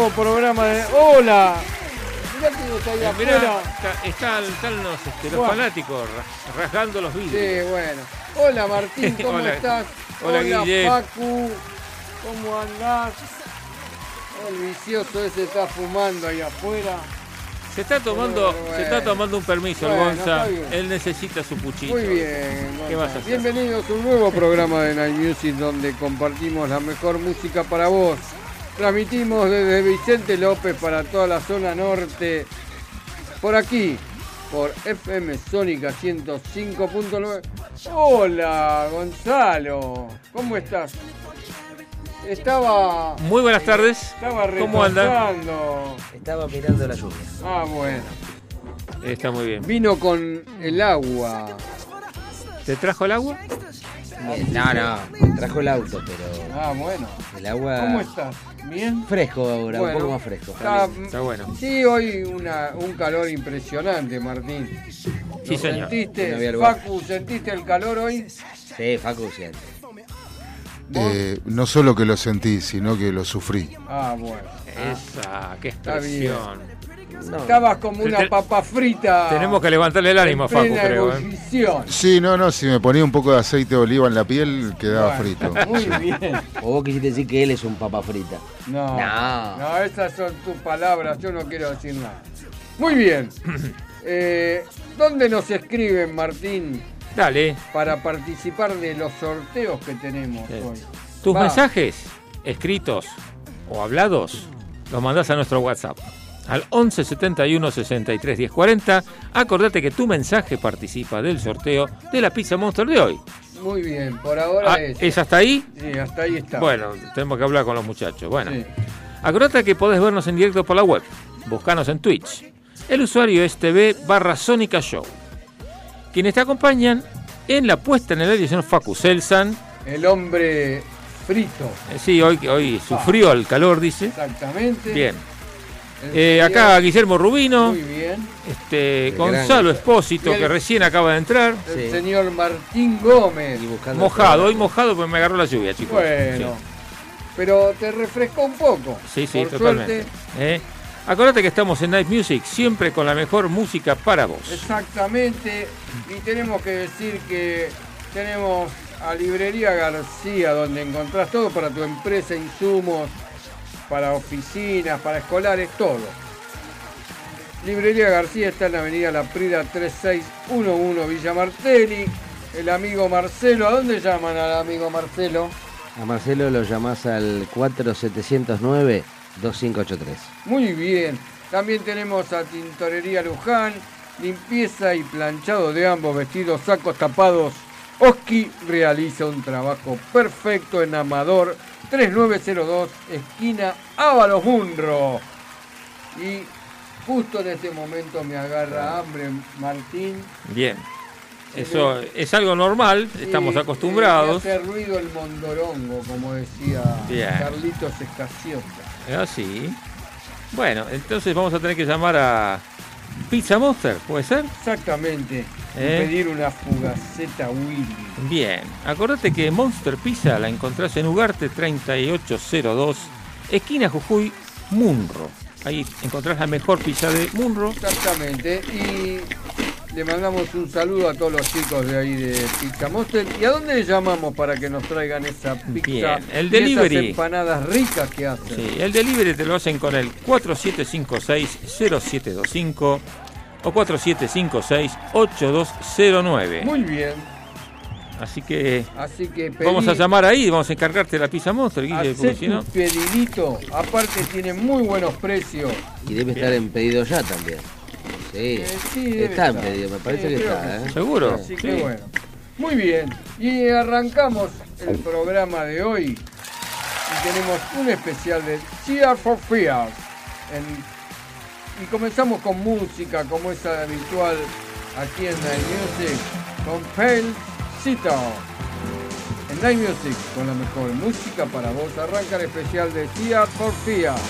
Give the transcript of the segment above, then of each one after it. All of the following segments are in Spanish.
Nuevo programa de. ¡Hola! Mirá que está ahí Mirá, afuera. está- están, están los, este, los Buah. fanáticos ra- rasgando los vidrios. Sí, bueno. Hola Martín, ¿cómo Hola. estás? Hola, Guille. Facu, ¿cómo andás? El vicioso ese está fumando ahí afuera. Se está tomando, Bueno. se está tomando un permiso el Bueno, Gonza. está bien. Él necesita su puchito. Muy bien. ¿Qué Gonza. vas a hacer? Bienvenidos a un nuevo programa de Night Music donde compartimos la mejor música para vos. Transmitimos desde Vicente López para toda la zona norte. Por aquí, por FM Sónica 105.9. Hola, Gonzalo. ¿Cómo estás? Estaba. Muy buenas tardes. Estaba ¿Cómo anda? repasando. Estaba mirando la lluvia. Ah, bueno. Está muy bien. Vino con el agua. ¿Te trajo el agua? No, no, trajo el auto, pero Ah, bueno. el agua. ¿Cómo estás? ¿Bien? Fresco ahora, Bueno, un poco más fresco. Está, Está bueno. Sí, hoy una, un calor impresionante, Martín. Sí, ¿Lo señor. ¿Sentiste, No. Facu, sentiste el calor hoy? Sí, Facu siente. Eh, no solo que lo sentí, sino que lo sufrí. Ah, bueno. Esa, qué Está bien. No, Estabas como una papa frita. Tenemos que levantarle el ánimo Facu, creo. ¿eh? Sí, no, no, si me ponía un poco de aceite de oliva en la piel, quedaba Bueno, frito. Muy Sí. bien. O vos quisiste decir que él es un papa frita. No, No. no, esas son tus palabras, yo no quiero decir nada. Muy bien. Eh, ¿Dónde nos escriben, Martín, Dale. para participar de los sorteos que tenemos Sí. hoy? Tus Va. mensajes, escritos o hablados, los mandás a nuestro WhatsApp. Al 11 71 63 10 40. Acordate que tu mensaje participa del sorteo de la Pizza Monster de hoy. Muy bien, por ahora Ah, es. ¿Es hasta ahí? Sí, hasta ahí está. Bueno, tenemos que hablar con los muchachos. Bueno, Sí. acordate que podés vernos en directo por la web. Buscanos en Twitch. El usuario es TV barra Sónica Show. Quienes te acompañan en la puesta en el aire son Facu Selsan. El hombre frito, Eh, Sí, hoy, hoy sufrió el calor, dice. exactamente. Bien. Eh, señor- acá Guillermo Rubino, Muy bien. este, Gonzalo gran- Espósito, que recién acaba de entrar. El Sí. señor Martín Gómez. Mojado, hoy mojado porque me agarró la lluvia, chicos. Bueno, pero te refrescó un poco. Sí, sí, Por totalmente. suerte, Eh, Acordate que estamos en Night Music, siempre con la mejor música para vos. exactamente. Y tenemos que decir que tenemos a Librería García, donde encontrás todo para tu empresa, insumos, para oficinas, para escolares, todo. Librería García está en la avenida La Prida 3611 Villa Martelli. El amigo Marcelo, ¿a dónde llaman al amigo Marcelo? A Marcelo lo llamás al 4709-2583. Muy bien. También tenemos a Tintorería Luján, limpieza y planchado de ambos vestidos, sacos tapados. Oski realiza un trabajo perfecto en Amador 3902, esquina Ábalos Munro. Y justo en este momento me agarra hambre, Martín. Bien. Eso es algo normal, estamos acostumbrados. hace ruido el mondorongo, como decía Bien. Carlitos Escaciosa. Así. Ah, Bueno, entonces vamos a tener que llamar a Pizza Monster, ¿puede ser? Exactamente. ¿Eh? pedir una fugaceta Willy. Bien, acordate que Monster Pizza la encontrás en Ugarte 3802, esquina Jujuy, Munro. Ahí encontrás la mejor pizza de Munro. Exactamente. Y le mandamos un saludo a todos los chicos de ahí de Pizza Monster. ¿Y a dónde le llamamos para que nos traigan esa pizza? Bien, el y delivery. Esas empanadas ricas que hacen. Sí, el delivery te lo hacen con el 4756-0725 o 4756-8209. Muy bien. Así que Así que pedí- vamos a llamar ahí, vamos a encargarte la pizza Monster, Guille, porque si no... pedidito. Aparte tiene muy buenos precios. Y debe estar en pedido ya también. Sí, Eh, sí, está en pedido, me parece Sí, que está, que ¿eh? sí. ¿Seguro? Así que bueno. Muy bien. Y arrancamos el programa de hoy. Y tenemos un especial de Cheer for Fears. En- y comenzamos con música, como es habitual aquí en Night Music, con Pale Cito. En Night Music, con la mejor música para vos, arranca el especial de Cheer for Fears.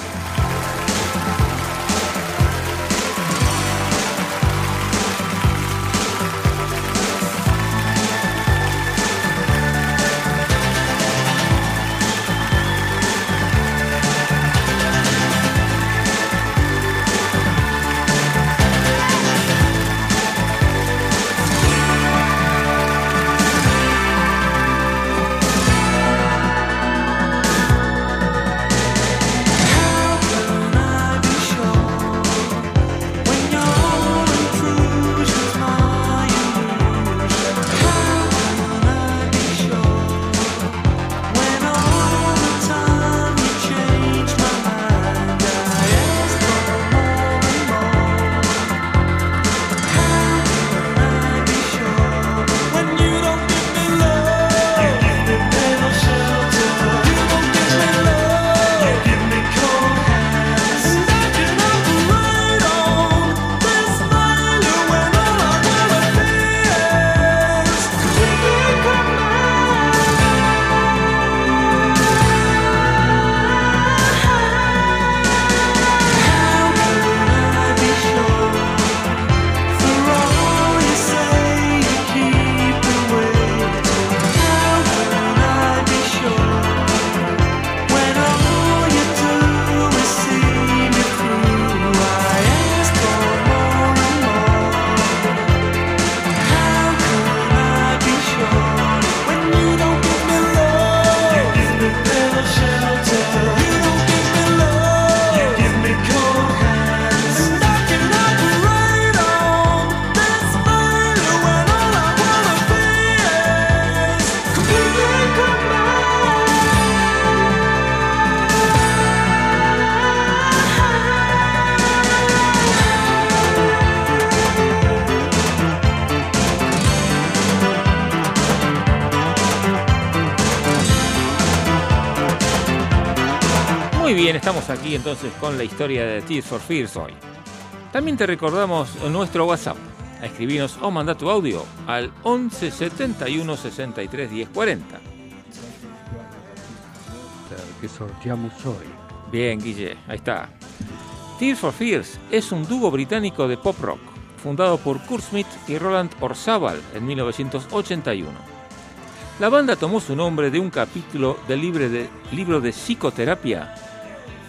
Estamos aquí entonces con la historia de Tears for Fears hoy. También te recordamos nuestro WhatsApp. A escribirnos o mandar tu audio al 11 71 63 10 40. que sorteamos hoy. Bien, Guille, ahí está. Tears for Fears es un dúo británico de pop rock, fundado por Kurt Smith y Roland Orzabal en 1981. La banda tomó su nombre de un capítulo del libro de, libro de psicoterapia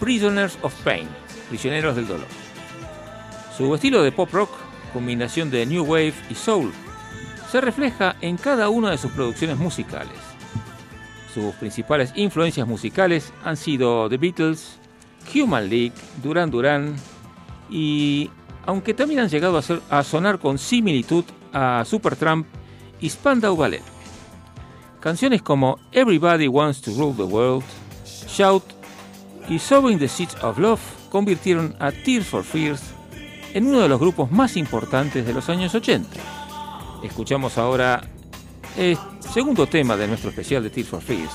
Prisoners of Pain, Prisioneros del Dolor. Su estilo de pop rock, combinación de new wave y soul, se refleja en cada una de sus producciones musicales. Sus principales influencias musicales han sido The Beatles, Human League, Duran Duran y, aunque también han llegado a, a sonar con similitud a Supertramp y Spandau Ballet. Canciones como Everybody Wants to Rule the World, Shout y Sowing the Seeds of Love convirtieron a Tears for Fears en uno de los grupos más importantes de los años 80. Escuchamos ahora el segundo tema de nuestro especial de Tears for Fears.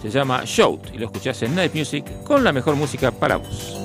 Se llama Shout y lo escuchás en Night Music con la mejor música para vos.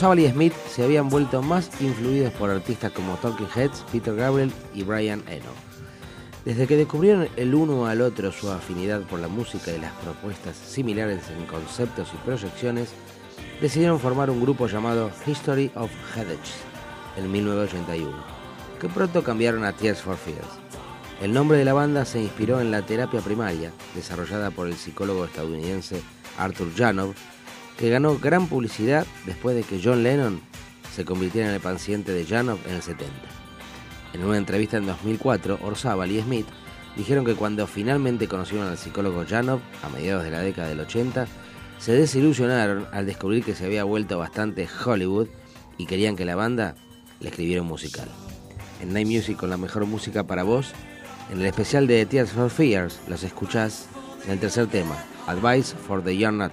Orzábal y Smith se habían vuelto más influidos por artistas como Talking Heads, Peter Gabriel y Brian Eno. Desde que descubrieron el uno al otro su afinidad por la música y las propuestas similares en conceptos y proyecciones, decidieron formar un grupo llamado History of Headaches en 1981, que pronto cambiaron a Tears for Fears. El nombre de la banda se inspiró en la terapia primaria, desarrollada por el psicólogo estadounidense Arthur Janov, que ganó gran publicidad después de que John Lennon se convirtiera en el paciente de Janov en el 70. En una entrevista en 2004, Orzábal y Smith dijeron que cuando finalmente conocieron al psicólogo Janov, a mediados de la década del 80, se desilusionaron al descubrir que se había vuelto bastante Hollywood y querían que la banda le escribiera un musical. En Night Music con la mejor música para vos, en el especial de Tears for Fears los escuchás en el tercer tema, Advice for the Young Nut.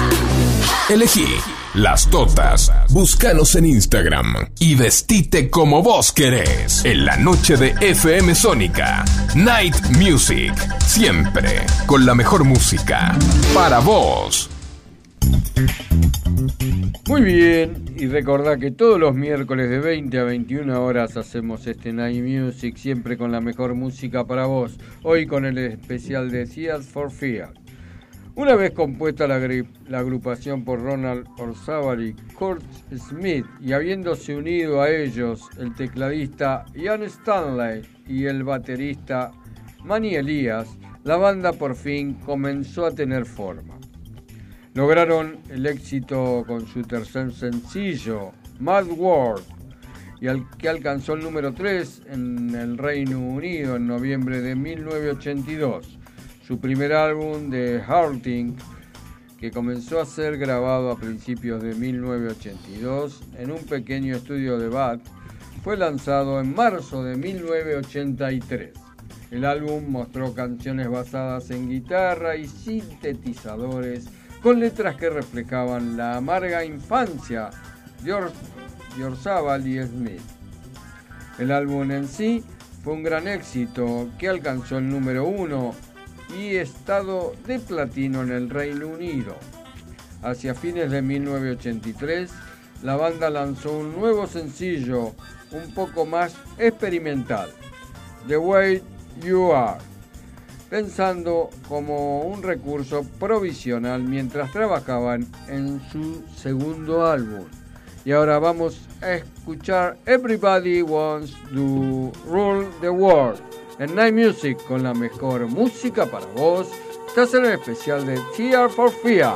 Elegí las totas. Búscanos en Instagram y vestite como vos querés. En la noche de FM Sónica. Night Music. Siempre con la mejor música. Para vos. Muy bien, y recordá que todos los miércoles de 20 a 21 horas hacemos este Night Music, siempre con la mejor música para vos. Hoy con el especial de Tears for Fear. Una vez compuesta la, agrupación por Ronald Orzábal y Kurt Smith, y habiéndose unido a ellos el tecladista Ian Stanley y el baterista Manny Elías, la banda por fin comenzó a tener forma. Lograron el éxito con su tercer sencillo, Mad World, y al que alcanzó el número 3 en el Reino Unido en noviembre de 1982. Su primer álbum, The Hearting, que comenzó a ser grabado a principios de 1982 en un pequeño estudio de Bath, fue lanzado en marzo de 1983. El álbum mostró canciones basadas en guitarra y sintetizadores con letras que reflejaban la amarga infancia de, de Orzábal y Smith. El álbum en sí fue un gran éxito que alcanzó el número uno y estado de platino en el Reino Unido. Hacia fines de 1983, la banda lanzó un nuevo sencillo un poco más experimental, The Way You Are, pensando como un recurso provisional mientras trabajaban en su segundo álbum. Y ahora vamos a escuchar Everybody Wants to Rule the World en Night Music con la mejor música para vos. Estás en el especial de Tear for Fear.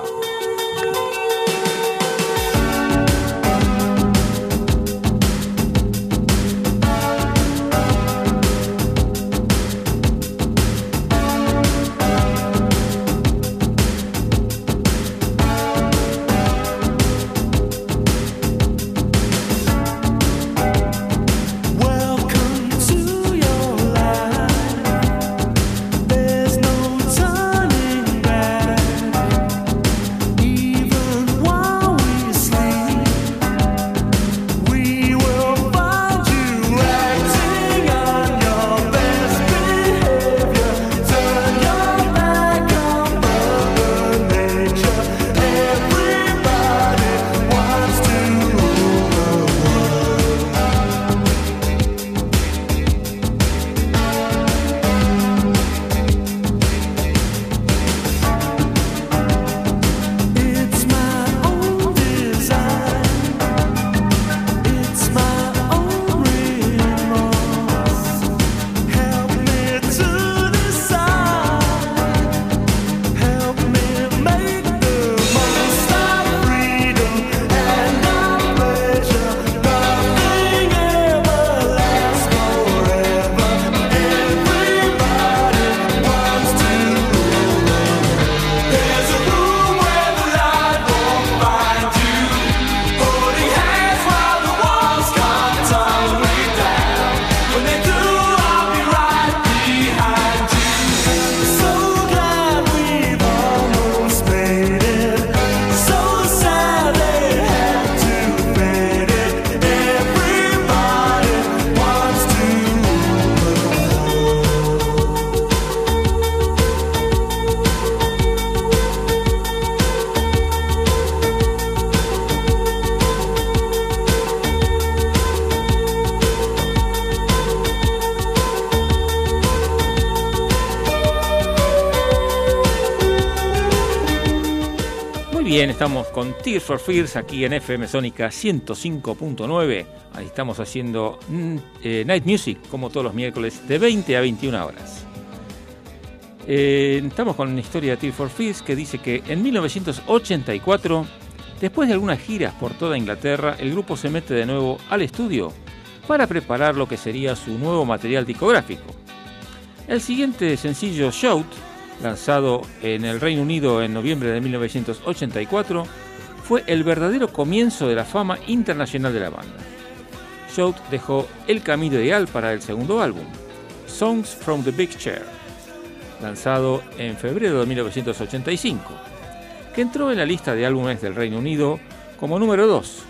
Bien, estamos con Tears for Fears aquí en FM Sónica 105.9. Ahí estamos haciendo mm, eh, Night Music, como todos los miércoles, de 20 a 21 horas. Eh, estamos con una historia de Tears for Fears que dice que en 1984 Después de algunas giras por toda Inglaterra, el grupo se mete de nuevo al estudio para preparar lo que sería su nuevo material discográfico. El siguiente sencillo, Shout, lanzado en el Reino Unido en noviembre de 1984, fue el verdadero comienzo de la fama internacional de la banda. Shout dejó el camino ideal para el segundo álbum, Songs from the Big Chair, lanzado en febrero de 1985, que entró en la lista de álbumes del Reino Unido como número 2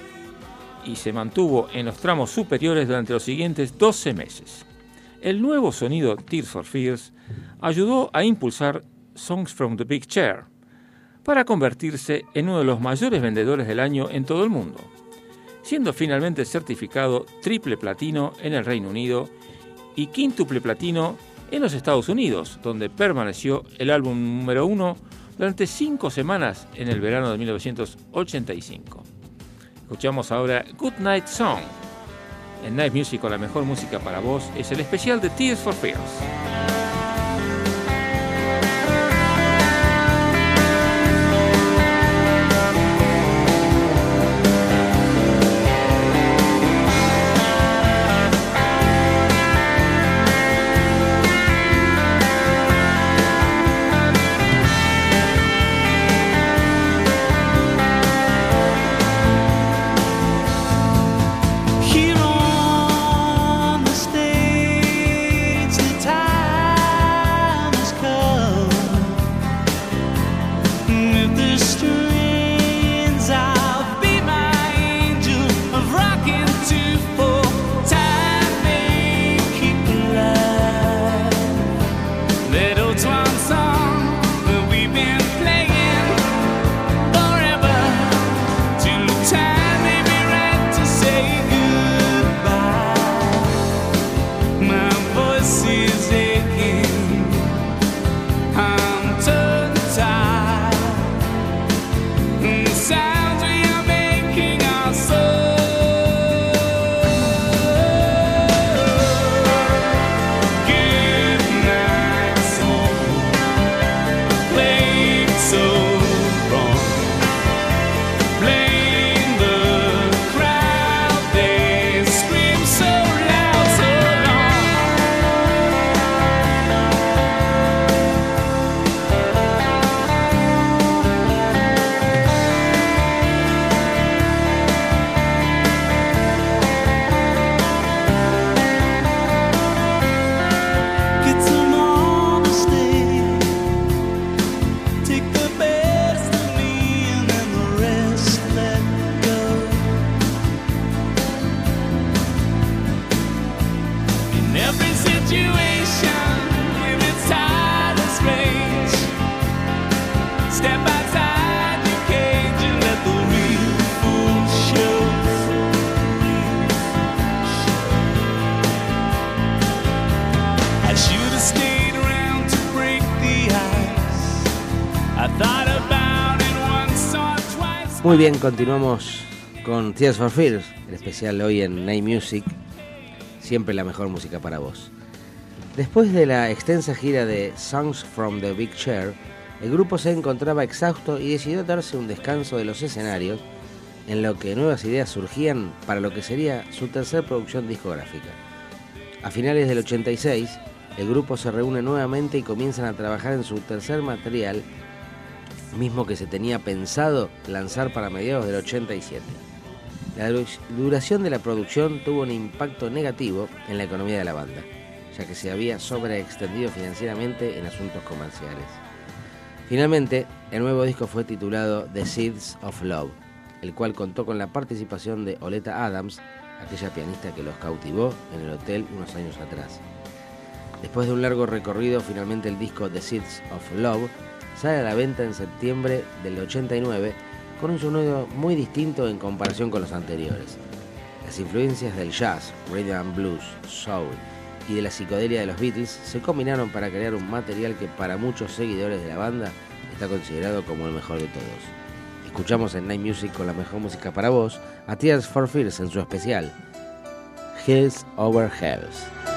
y se mantuvo en los tramos superiores durante los siguientes 12 meses. El nuevo sonido Tears for Fears ayudó a impulsar Songs from the Big Chair para convertirse en uno de los mayores vendedores del año en todo el mundo, siendo finalmente certificado triple platino en el Reino Unido y quíntuple platino en los Estados Unidos, donde permaneció el álbum número uno durante cinco semanas en el verano de 1985. Escuchamos ahora Good Night Song. En Night Music la mejor música para vos es el especial de Tears for Fears. Muy bien, continuamos con Tears for Fears, el especial hoy en Night Music. Siempre la mejor música para vos. Después de la extensa gira de Songs from the Big Chair, el grupo se encontraba exhausto y decidió darse un descanso de los escenarios, en lo que nuevas ideas surgían para lo que sería su tercer producción discográfica. A finales del 86, el grupo se reúne nuevamente y comienzan a trabajar en su tercer material, mismo que se tenía pensado lanzar para mediados del 87. La du- duración de la producción tuvo un impacto negativo en la economía de la banda, ya que se había sobreextendido financieramente en asuntos comerciales. Finalmente, el nuevo disco fue titulado The Seeds of Love, el cual contó con la participación de Oleta Adams, aquella pianista que los cautivó en el hotel unos años atrás. Después de un largo recorrido, finalmente el disco The Seeds of Love sale a la venta en septiembre del 89 con un sonido muy distinto en comparación con los anteriores. Las influencias del jazz, rhythm and blues, soul y de la psicodelia de los Beatles se combinaron para crear un material que para muchos seguidores de la banda está considerado como el mejor de todos. Escuchamos en Night Music con la mejor música para vos a Tears for Fears en su especial Hills Over Hells.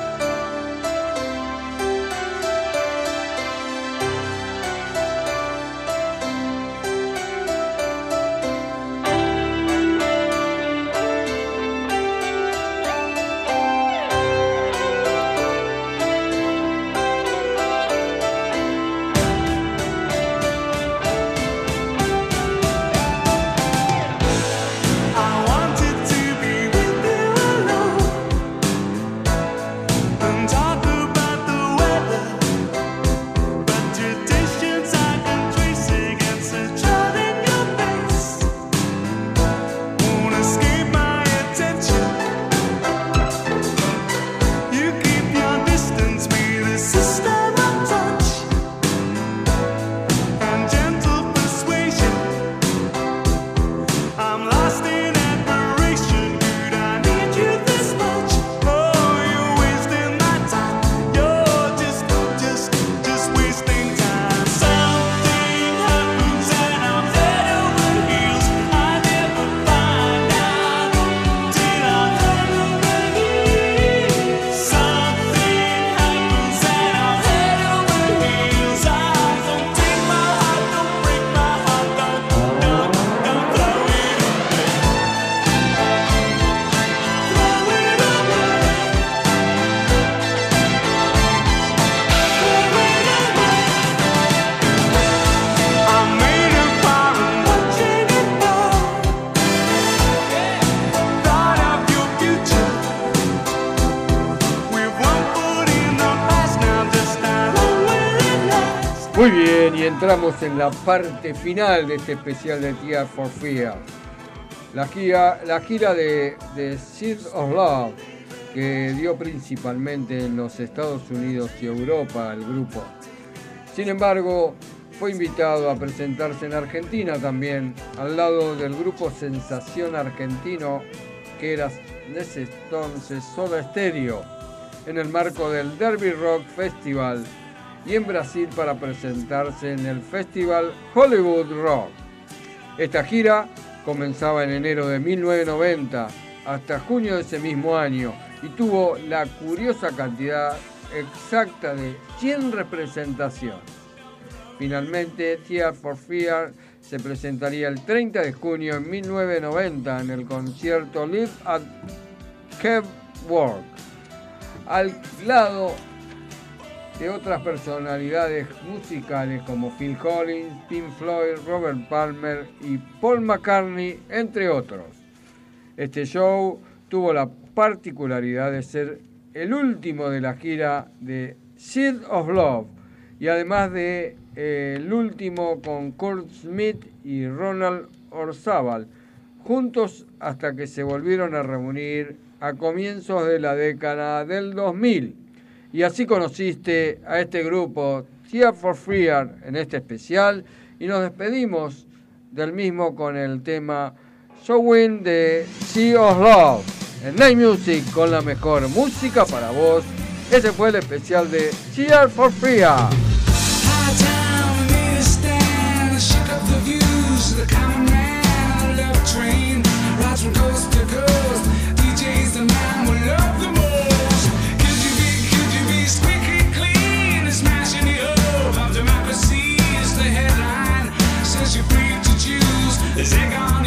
Entramos en la parte final de este especial de Tear for Fear. La gira, de, de of Love, que dio principalmente en los Estados Unidos y Europa el grupo. Sin embargo, fue invitado a presentarse en Argentina también, al lado del grupo Sensación Argentino, que era en ese entonces Soda Stereo, en el marco del Derby Rock Festival y en Brasil para presentarse en el Festival Hollywood Rock. Esta gira comenzaba en enero de 1990 hasta junio de ese mismo año y tuvo la curiosa cantidad exacta de 100 representaciones. Finalmente, Tear for Fear se presentaría el 30 de junio en 1990 en el concierto Live at Kev Work, al lado de otras personalidades musicales como Phil Collins, Pink Floyd, Robert Palmer y Paul McCartney, entre otros. Este show tuvo la particularidad de ser el último de la gira de Seed of Love y además de eh, el último con Kurt Smith y Ronald Orzábal, juntos hasta que se volvieron a reunir a comienzos de la década del 2000. Y así conociste a este grupo, Tear for Fear, en este especial, y nos despedimos del mismo con el tema Showing de Sea of Love, en Night Music, con la mejor música para vos. Ese fue el especial de Tear for Fear. Chega.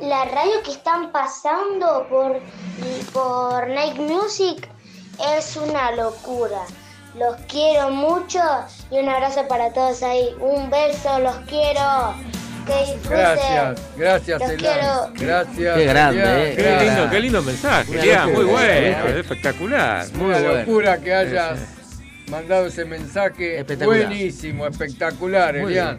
La, radio que están pasando por, por Night Music es una locura. Los quiero mucho y un abrazo para todos ahí. Un beso, los quiero. Que disfruten. Gracias, gracias, Los quiero. Gracias. Qué grande, eh. Qué lindo, qué lindo mensaje, Una Elian, muy locura, bueno, espectacular. Muy Una bueno. locura que hayas mandado ese mensaje. Espectacular. Buenísimo, espectacular, Muy Elian.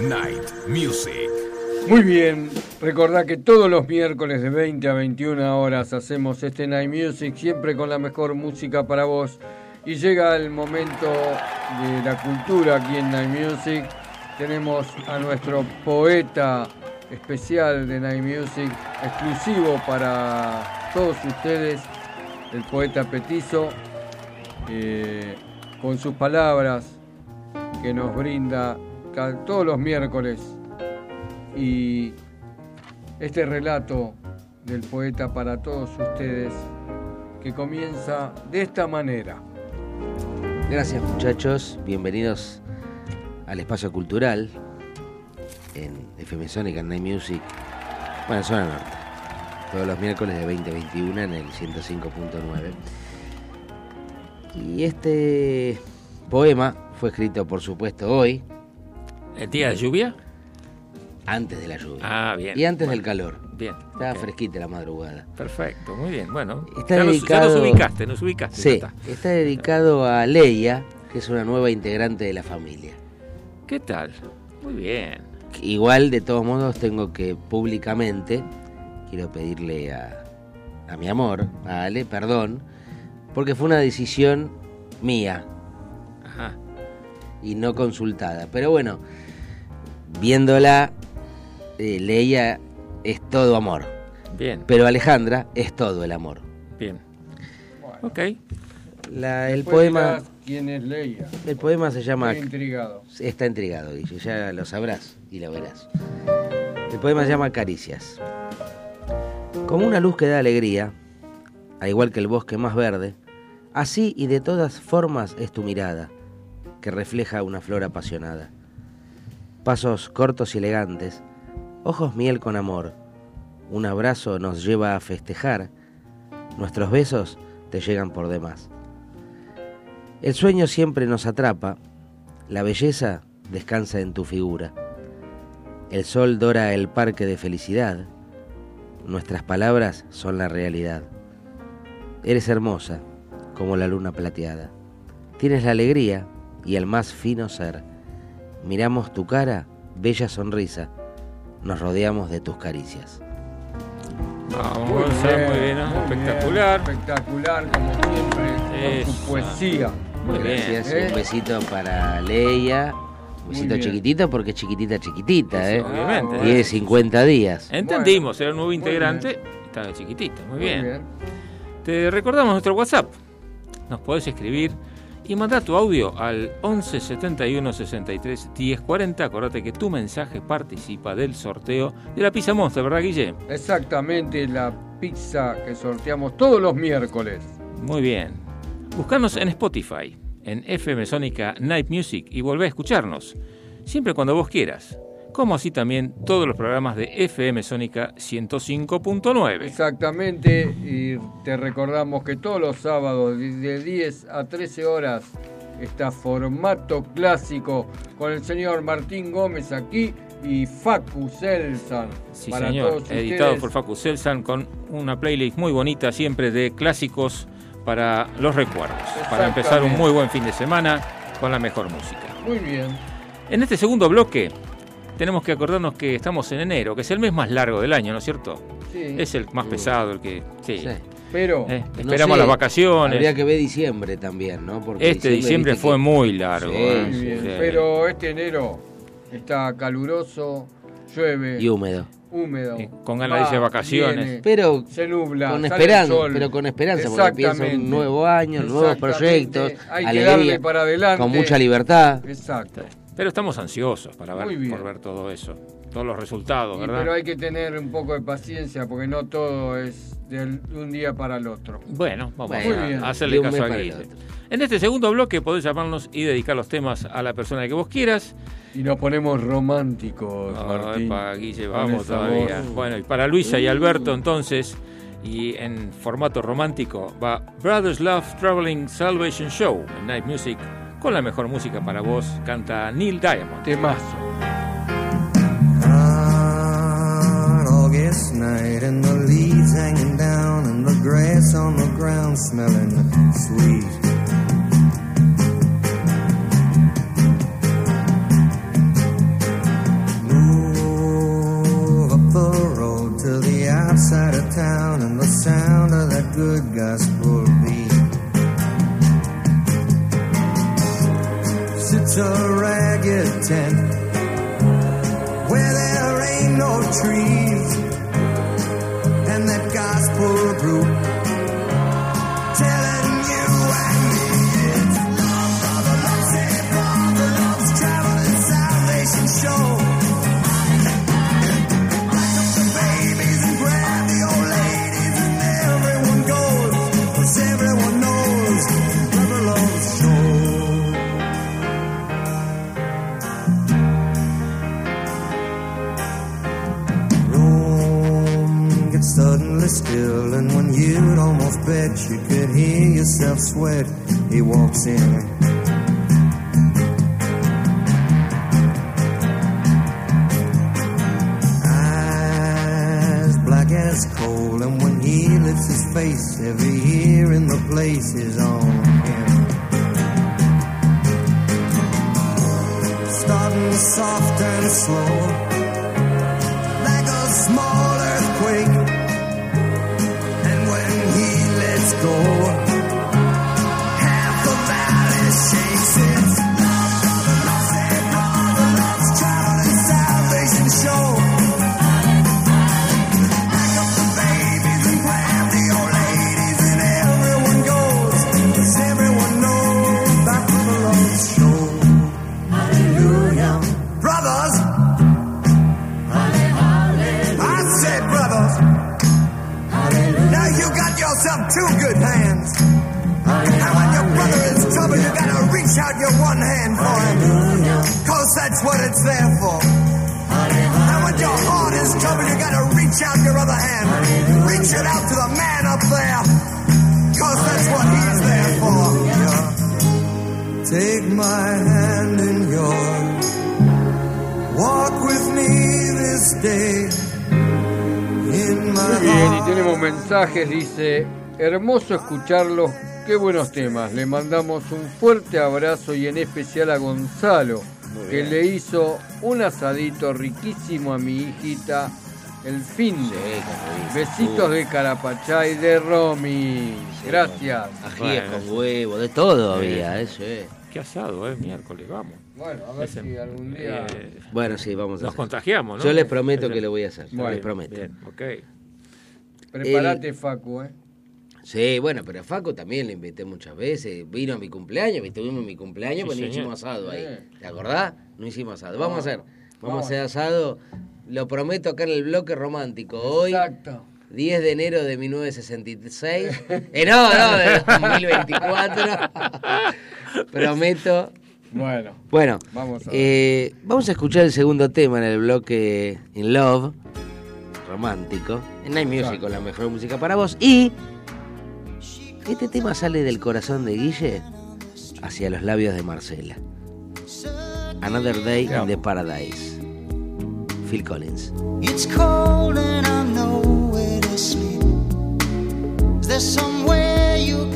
Night Music. Muy bien, recordá que todos los miércoles de 20 a 21 horas hacemos este Night Music, siempre con la mejor música para vos. Y llega el momento de la cultura aquí en Night Music. Tenemos a nuestro poeta especial de Night Music, exclusivo para todos ustedes, el poeta Petizo, eh, con sus palabras que nos brinda todos los miércoles y este relato del poeta para todos ustedes que comienza de esta manera. Gracias muchachos, bienvenidos al espacio cultural en FM Sonic and Night Music, bueno, en zona norte, todos los miércoles de 20 a 21 en el 105.9. Y este poema fue escrito por supuesto hoy, ¿El día de lluvia? antes de la lluvia Ah, bien. y antes Bueno, del calor. Bien. Estaba fresquita la madrugada. Perfecto, muy bien. Bueno, Está ya, nos, ya dedicado- nos ubicaste, nos ubicaste. Sí, está dedicado a Leia, que es una nueva integrante de la familia. ¿Qué tal? Muy bien. Igual, de todos modos, tengo que públicamente, quiero pedirle a, a mi amor, a Ale, perdón, porque fue una decisión mía Ajá. y no consultada. Pero bueno, viéndola, eh, Leia es todo amor, Bien, pero Alejandra es todo el amor. bien. Ok. La- el Después poema, quién es Leia. el poema se llama Estoy intrigado. Está intrigado, Guille, ya lo sabrás y lo verás. El poema se llama Caricias. Como una luz que da alegría, al igual que el bosque más verde, así y de todas formas es tu mirada, que refleja una flor apasionada. Pasos cortos y elegantes, ojos miel con amor, un abrazo nos lleva a festejar, nuestros besos te llegan por demás. El sueño siempre nos atrapa, la belleza descansa en tu figura. El sol dora el parque de felicidad. Nuestras palabras son la realidad. Eres hermosa, como la luna plateada. Tienes la alegría y el más fino ser. Miramos tu cara, bella sonrisa. Nos rodeamos de tus caricias. Vamos, muy bien, ¿no? muy espectacular. bien, espectacular, como siempre, con Eso. su poesía. Muy bien. Gracias, ¿eh? un besito para Leia. Un besito bien. chiquitito porque es chiquitita, chiquitita, ¿eh? Obviamente. Tiene 50 días. Entendimos, era un nuevo integrante. Estaba chiquitito, muy Muy bien. bien. Te recordamos nuestro WhatsApp. Nos podés escribir y mandar tu audio al 11 71 63 10 40. Acordate que tu mensaje participa del sorteo de la pizza Monster, ¿verdad, Guille? Exactamente la pizza que sorteamos todos los miércoles. Muy bien. Buscanos en Spotify, en FM Sónica Night Music y volvé a escucharnos, siempre cuando vos quieras. Como así también todos los programas de FM Sónica 105.9. Exactamente, y te recordamos que todos los sábados de 10 a 13 horas está formato clásico con el señor Martín Gómez aquí y Facu Selsan. Sí, para señor. todos Editado ustedes. por Facu Selsan con una playlist muy bonita siempre de clásicos para los recuerdos. Para empezar un muy buen fin de semana con la mejor música. Muy bien. En este segundo bloque tenemos que acordarnos que estamos en enero, que es el mes más largo del año, ¿no es cierto? Sí. Es el más pesado, el que... Sí. Sí. Pero Eh, No esperamos sé, las vacaciones. Habría que ver diciembre también, ¿no? Porque Este diciembre fue que- muy largo. Sí, ¿eh? muy bien. Sí. Pero este enero está caluroso, llueve, Y húmedo. húmedo. Eh, con ganas de vacaciones. viene, Pero se nubla, con esperanza, pero con esperanza, porque empieza un nuevo año, nuevos proyectos, Hay que alegría, darle para adelante. con mucha libertad. Exacto. Pero estamos ansiosos para ver, por ver todo eso, todos los resultados, Y- ¿verdad? pero hay que tener un poco de paciencia porque no todo es de un día para el otro. Bueno, vamos Bueno, a hacerle caso a para Guille. En este segundo bloque podés llamarnos y dedicar los temas a la persona que vos quieras. Y nos ponemos románticos, No, Martín. epa, Guille, vamos todavía. voz. Bueno, y para Luisa y Alberto entonces, y en formato romántico, va Brothers Love Traveling Salvation Show en Night Music, con la mejor música para vos, canta Neil Diamond. Temazo. August night and the leaves hanging down the grass on the ground smelling sweet. Move up the road to the outside of town and the sound of that good A ragged tent where there ain't no trees. And that gospel group bet you could hear yourself sweat, he walks in. Eyes black as coal, and when he lifts his face, every ear in the place is on him. Starting soft and slow gotta reach out your one hand for him. Cause that's what it's there for. And when your heart is troubled, you gotta reach out your other hand. Reach it out to the man up there. Cause that's what he's there for. Take my hand in yours. Walk with me this day. In my Muy bien, y tenemos mensajes, dice, hermoso escucharlos, qué buenos temas. Le mandamos un fuerte abrazo y en especial a Gonzalo, que le hizo un asadito riquísimo a mi hijita el fin de. Besitos de Carapachay de Romy. Gracias. Ajíes Bueno. con huevo, de todo había, eso es. Qué asado, ¿eh? Miércoles, vamos. Bueno, a ver Ese- si algún día. eh, Bueno, sí, vamos a nos hacer. contagiamos, ¿no? Yo les prometo que lo voy a hacer, Bueno, les prometo. Bien, ok. Prepárate, Facu, ¿eh? Sí, bueno, pero a Facu también le invité muchas veces. Vino a mi cumpleaños, estuvimos en mi cumpleaños, Sí, pero no hicimos asado ahí. Sí. ¿Te acordás? No hicimos asado. Vamos a hacer, vamos, Vamos. a hacer asado. Lo prometo acá en el bloque romántico. Hoy, Exacto. 10 de enero de 1966. Eh, no, no, de 2024. prometo. Bueno, Bueno, Vamos a ver. eh, vamos a escuchar el segundo tema en el bloque In Love, romántico. En Night Music, con la mejor música para vos. Y este tema sale del corazón de Guille hacia los labios de Marcela. Another Day in the Paradise. Phil Collins. It's cold and I'm nowhere to sleep. Is there somewhere you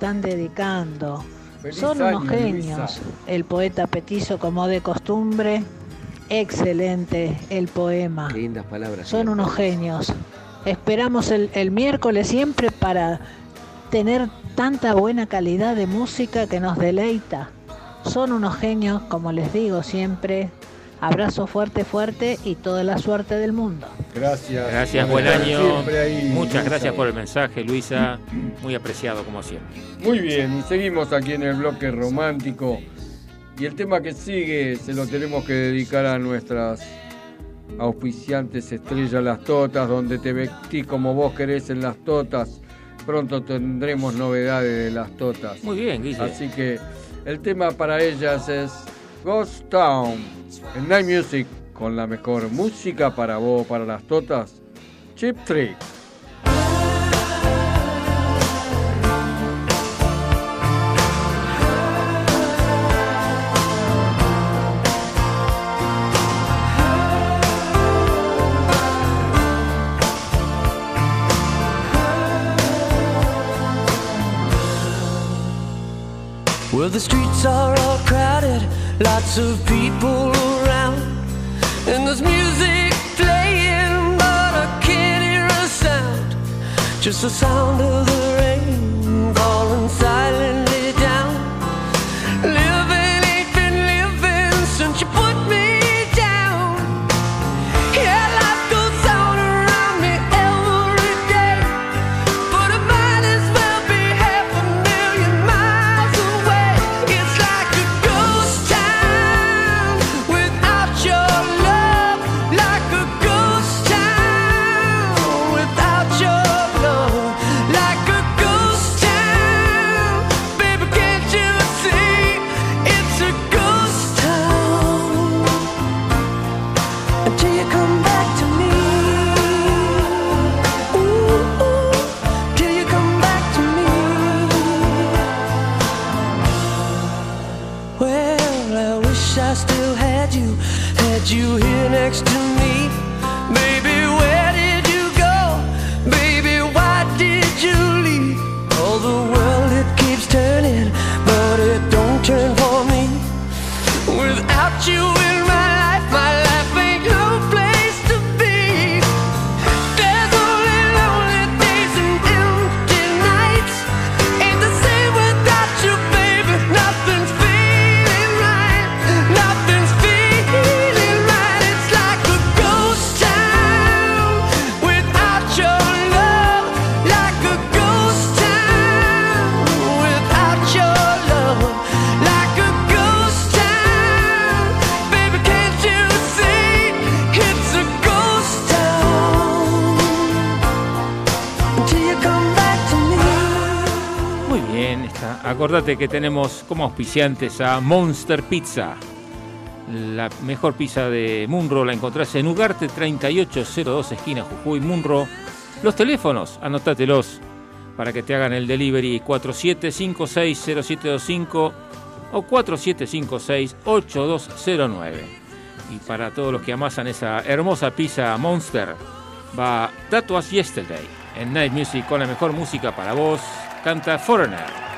están dedicando. Feliz Son año, unos genios. El poeta petizo como de costumbre. Excelente el poema. Qué lindas palabras. Son unos genios. Esperamos el, el miércoles siempre para tener tanta buena calidad de música que nos deleita. Son unos genios, como les digo siempre. Abrazo fuerte, fuerte y toda la suerte del mundo. gracias. Gracias, buen año. Muchas Luisa. gracias por el mensaje, Luisa. Muy apreciado como siempre. Muy bien, y seguimos aquí en el bloque romántico. Y el tema que sigue se lo tenemos que dedicar a nuestras auspiciantes estrellas Las Totas, donde te vestís como vos querés en Las Totas. Pronto tendremos novedades de Las Totas. Muy bien, Guille. Así que el tema para ellas es Ghost Town en Night Music con la mejor música para vos, para las totas. Chip Trick. Well, the streets are all crowded, lots of people around, and there's music playing, but I can't hear a sound. Just the sound of the rain falling silently Acordate que tenemos como auspiciantes a Monster Pizza. La mejor pizza de Munro la encontrás en Ugarte 3802 esquina Jujuy Munro. Los teléfonos, anótatelos para que te hagan el delivery 47560725 o 47568209. Y para todos los que amasan esa hermosa pizza Monster, va That Was Yesterday en Night Music con la mejor música para vos. Canta Foreigner.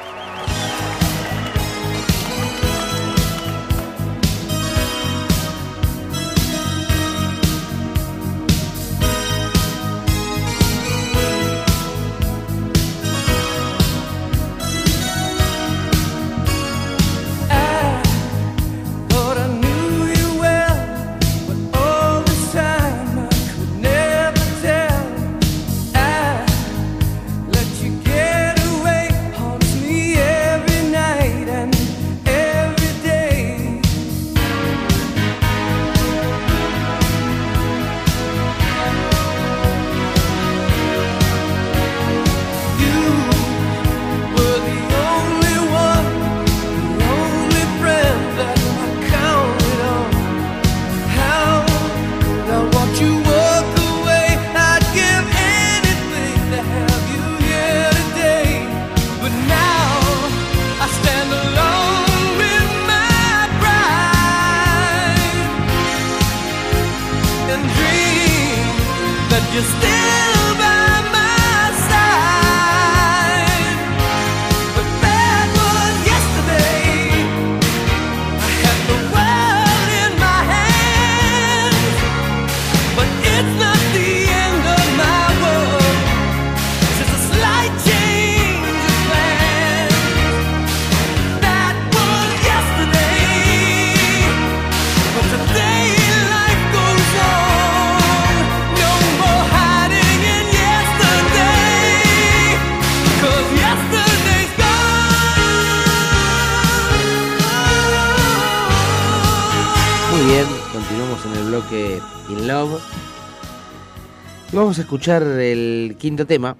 Escuchar el quinto tema.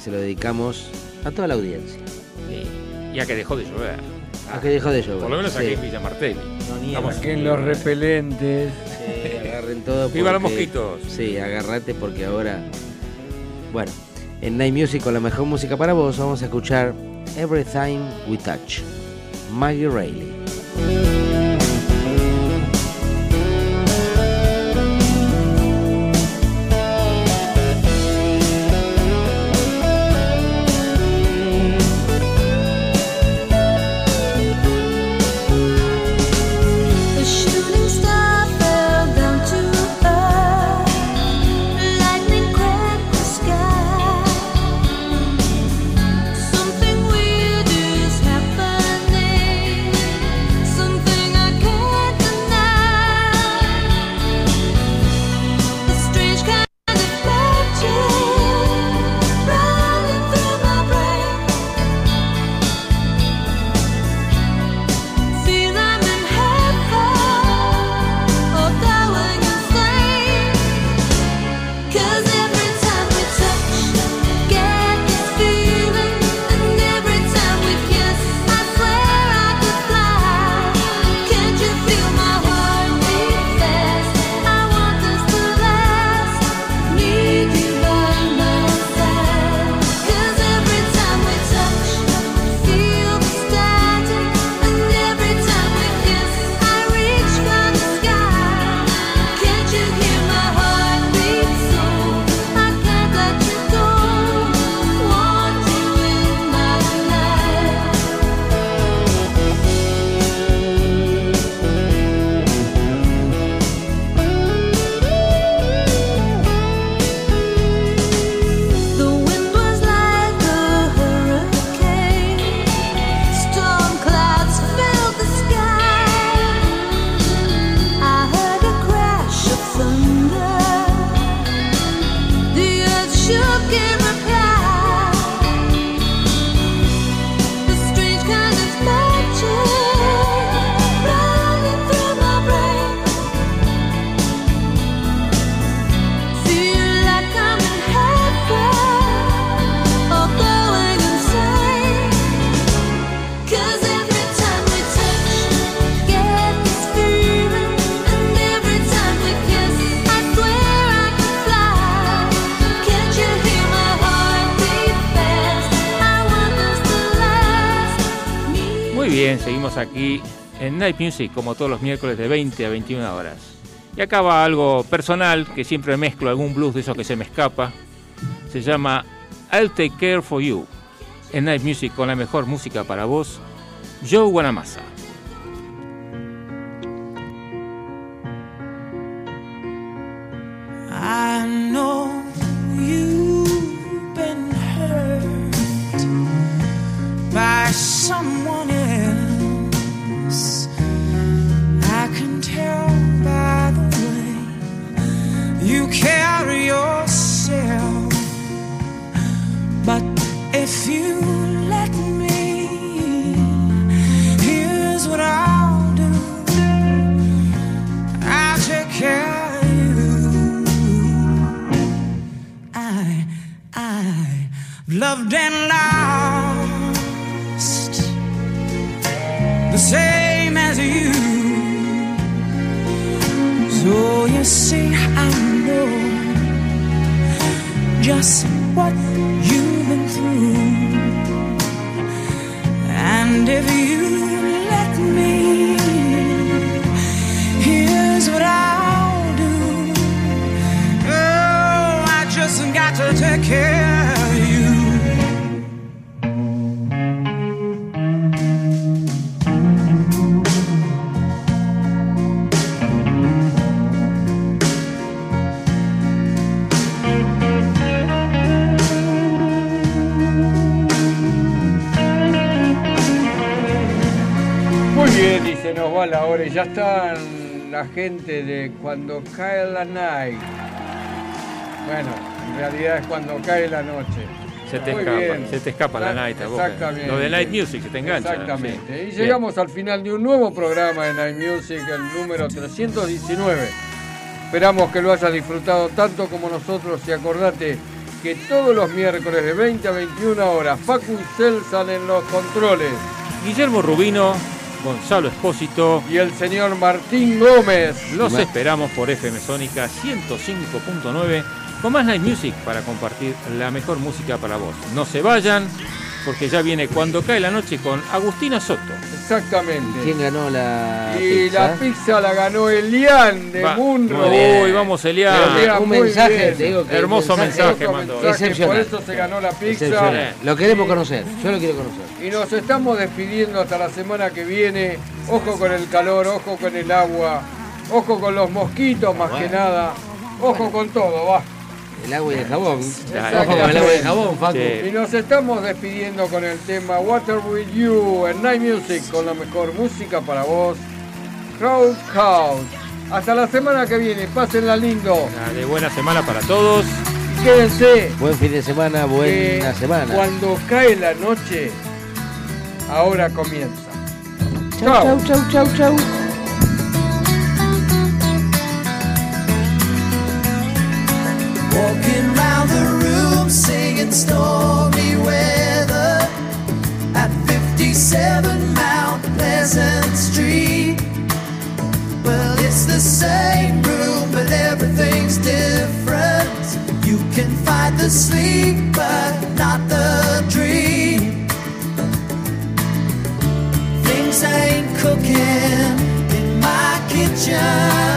Se lo dedicamos a toda la audiencia. Sí, Ya que dejó de llover. A que dejó de llover. Por lo menos aquí Sí. en Villa Martelli. No nieva. Estamos Saquen los repelentes. Sí, agarren todo. Viva los porque- mosquitos. Sí, agarrate porque ahora. Bueno, en Night Music con la mejor música para vos vamos a escuchar Everything We Touch. Maggie Reilly. Night Music como todos los miércoles de 20 a 21 horas. Y acá va algo personal que siempre mezclo algún blues de esos que se me escapa. Se llama I'll Take Care for You. En Night Music con la mejor música para vos, Joe Guanamasa. Cuando cae la night. Bueno, en realidad es cuando cae la noche. Se te Muy escapa, bien. se te escapa la night a vos. Exactamente. Lo de Night Music se te engancha. Exactamente. sí. Y Bien. llegamos al final de un nuevo programa de Night Music, el número 319. Esperamos que lo hayas disfrutado tanto como nosotros y acordate que todos los miércoles de 20 a 21 horas, Facu y Celsan en los controles Guillermo Rubino, Gonzalo Espósito. y el señor Martín Gómez. Los esperamos por FM Sónica 105.9 con más Night Music para compartir la mejor música para vos. No se vayan porque ya viene Cuando cae la noche con Agustina Soto. Exactamente. ¿Quién ganó la Y pizza? la pizza la ganó Elian de Va- Munro. Uy, vamos, Elian. Un mensaje, bien. te digo que el Hermoso mensaje, mandó. mensaje, por eso se ganó la pizza. Lo queremos conocer. Yo lo quiero conocer. Y nos estamos despidiendo hasta la semana que viene. Ojo con el calor, ojo con el agua, ojo con los mosquitos más que nada. Ojo con todo, va. El agua y el jabón. El agua y el jabón, Facu. Sí. Y nos estamos despidiendo con el tema Water With You en Night Music con la mejor música para vos. Crowd Couch. Hasta la semana que viene. Pásenla lindo. De buena semana para todos. Quédense. Buen fin de semana, buena semana. Cuando cae la noche, ahora comienza. Chau, chau, chau, chau, chau. Walking round the room singing stormy weather at 57 Mount Pleasant Street. Well, it's the same room, but everything's different. You can fight the sleep, but not the dream. Things ain't cooking in my kitchen.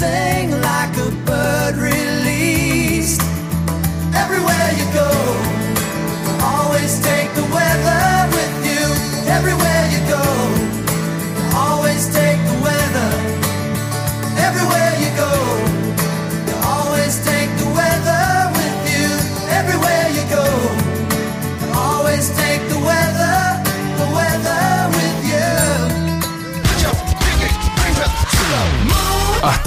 say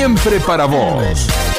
Siempre para vos.